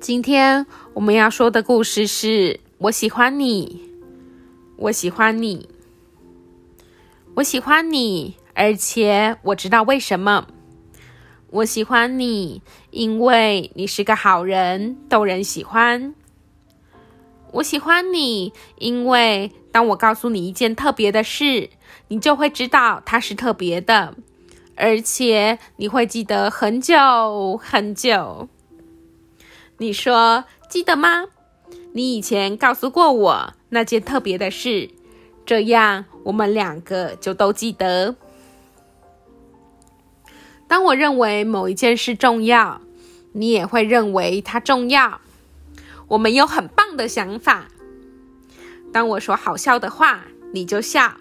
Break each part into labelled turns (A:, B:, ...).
A: 今天我们要说的故事是我喜欢你，我喜欢你，我喜欢你，而且我知道为什么。我喜欢你，因为你是个好人，逗人喜欢。我喜欢你，因为当我告诉你一件特别的事，你就会知道它是特别的，而且你会记得很久很久。你说记得吗？你以前告诉过我那件特别的事，这样我们两个就都记得。当我认为某一件事重要，你也会认为它重要。我们有很棒的想法。当我说好笑的话，你就笑；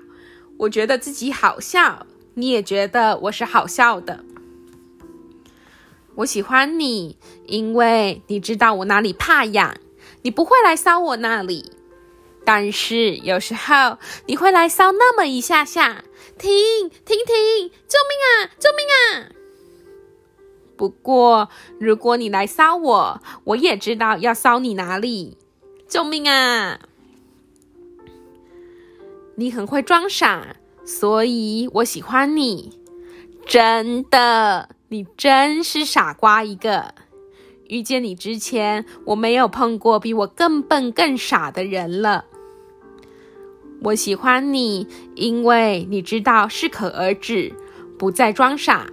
A: 我觉得自己好笑，你也觉得我是好笑的。我喜欢你，因为你知道我哪里怕痒，你不会来搔我那里。但是有时候你会来搔那么一下下，停停停！救命啊！救命啊！不过如果你来搔我，我也知道要搔你哪里。救命啊！你很会装傻，所以我喜欢你，真的。你真是傻瓜一个！遇见你之前，我没有碰过比我更笨、更傻的人了。我喜欢你，因为你知道适可而止，不再装傻。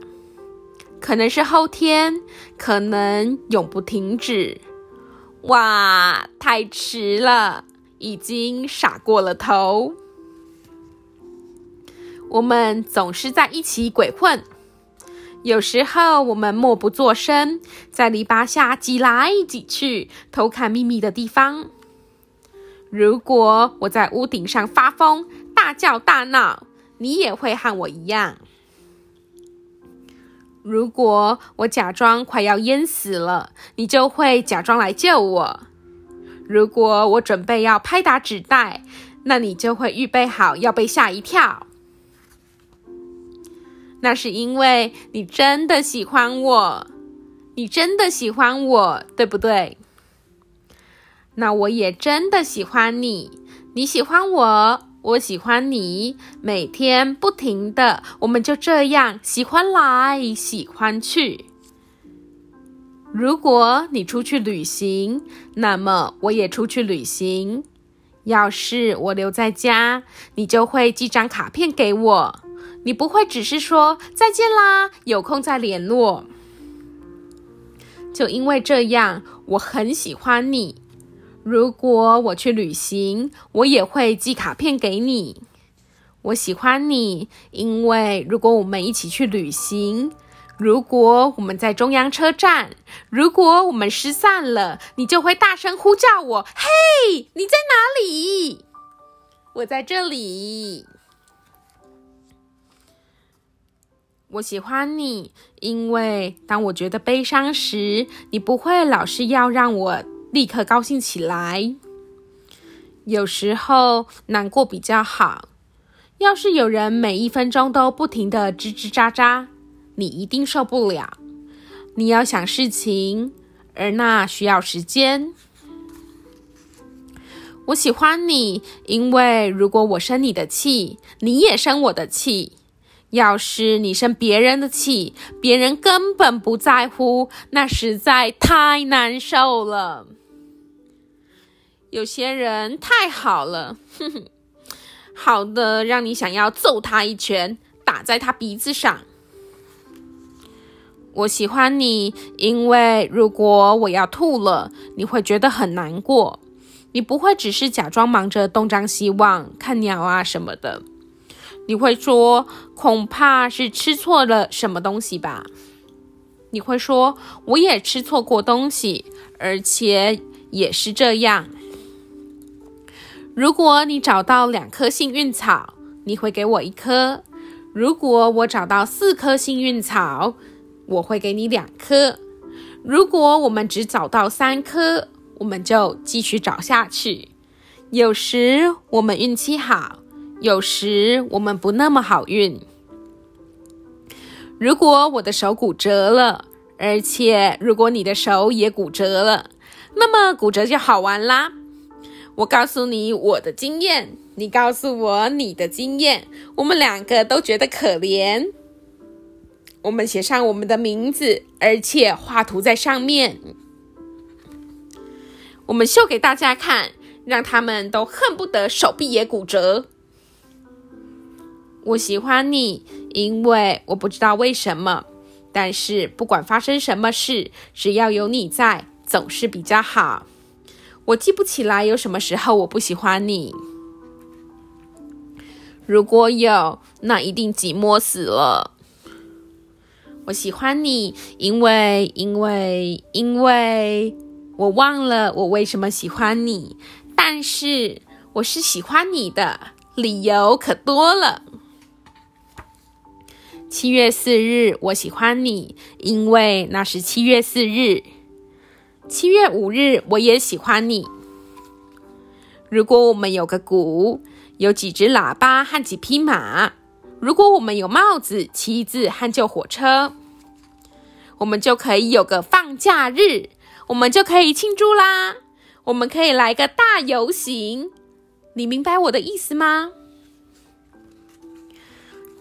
A: 可能是后天，可能永不停止。哇，太迟了，已经傻过了头。我们总是在一起鬼混。有时候我们默不作声，在篱笆下挤来挤去，偷看秘密的地方。如果我在屋顶上发疯，大叫大闹，你也会和我一样。如果我假装快要淹死了，你就会假装来救我。如果我准备要拍打纸袋，那你就会预备好要被吓一跳。那是因为你真的喜欢我，你真的喜欢我，对不对？那我也真的喜欢你，你喜欢我，我喜欢你，每天不停的，我们就这样喜欢来喜欢去。如果你出去旅行，那么我也出去旅行。要是我留在家，你就会寄张卡片给我。你不会只是说再见啦，有空再联络。就因为这样，我很喜欢你。如果我去旅行，我也会寄卡片给你。我喜欢你，因为如果我们一起去旅行，如果我们在中央车站，如果我们失散了，你就会大声呼叫我：“嘿，你在哪里？”我在这里。我喜欢你，因为当我觉得悲伤时，你不会老是要让我立刻高兴起来。有时候难过比较好。要是有人每一分钟都不停的吱吱喳喳，你一定受不了。你要想事情，而那需要时间。我喜欢你，因为如果我生你的气，你也生我的气。要是你生别人的气，别人根本不在乎，那实在太难受了。有些人太好了，哼哼，好的让你想要揍他一拳，打在他鼻子上。我喜欢你，因为如果我要吐了，你会觉得很难过，你不会只是假装忙着东张西望看鸟啊什么的。你会说，恐怕是吃错了什么东西吧？你会说，我也吃错过东西，而且也是这样。如果你找到两颗幸运草，你会给我一颗；如果我找到四颗幸运草，我会给你两颗；如果我们只找到三颗，我们就继续找下去。有时我们运气好。有时我们不那么好运。如果我的手骨折了，而且如果你的手也骨折了，那么骨折就好玩啦。我告诉你我的经验，你告诉我你的经验，我们两个都觉得可怜。我们写上我们的名字，而且画图在上面。我们秀给大家看，让他们都恨不得手臂也骨折。我喜欢你，因为我不知道为什么，但是不管发生什么事，只要有你在，总是比较好。我记不起来有什么时候我不喜欢你。如果有，那一定寂寞死了。我喜欢你，因为因为因为我忘了我为什么喜欢你，但是我是喜欢你的，理由可多了。七月四日，我喜欢你，因为那是七月四日。七月五日，我也喜欢你。如果我们有个鼓，有几只喇叭和几匹马，如果我们有帽子、旗子和旧火车，我们就可以有个放假日，我们就可以庆祝啦。我们可以来个大游行，你明白我的意思吗？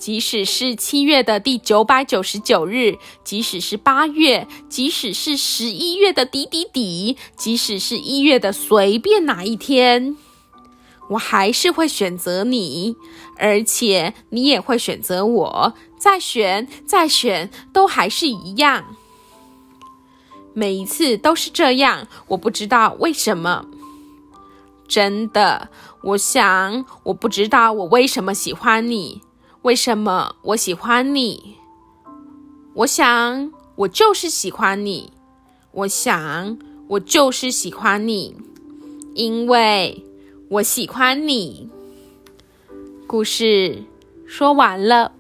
A: 即使是七月的第九百九十九日，即使是八月，即使是十一月的底底底，即使是一月的随便哪一天，我还是会选择你，而且你也会选择我。再选，再选，都还是一样。每一次都是这样，我不知道为什么。真的，我想，我不知道我为什么喜欢你。为什么我喜欢你？我想，我就是喜欢你。我想，我就是喜欢你，因为我喜欢你。故事说完了。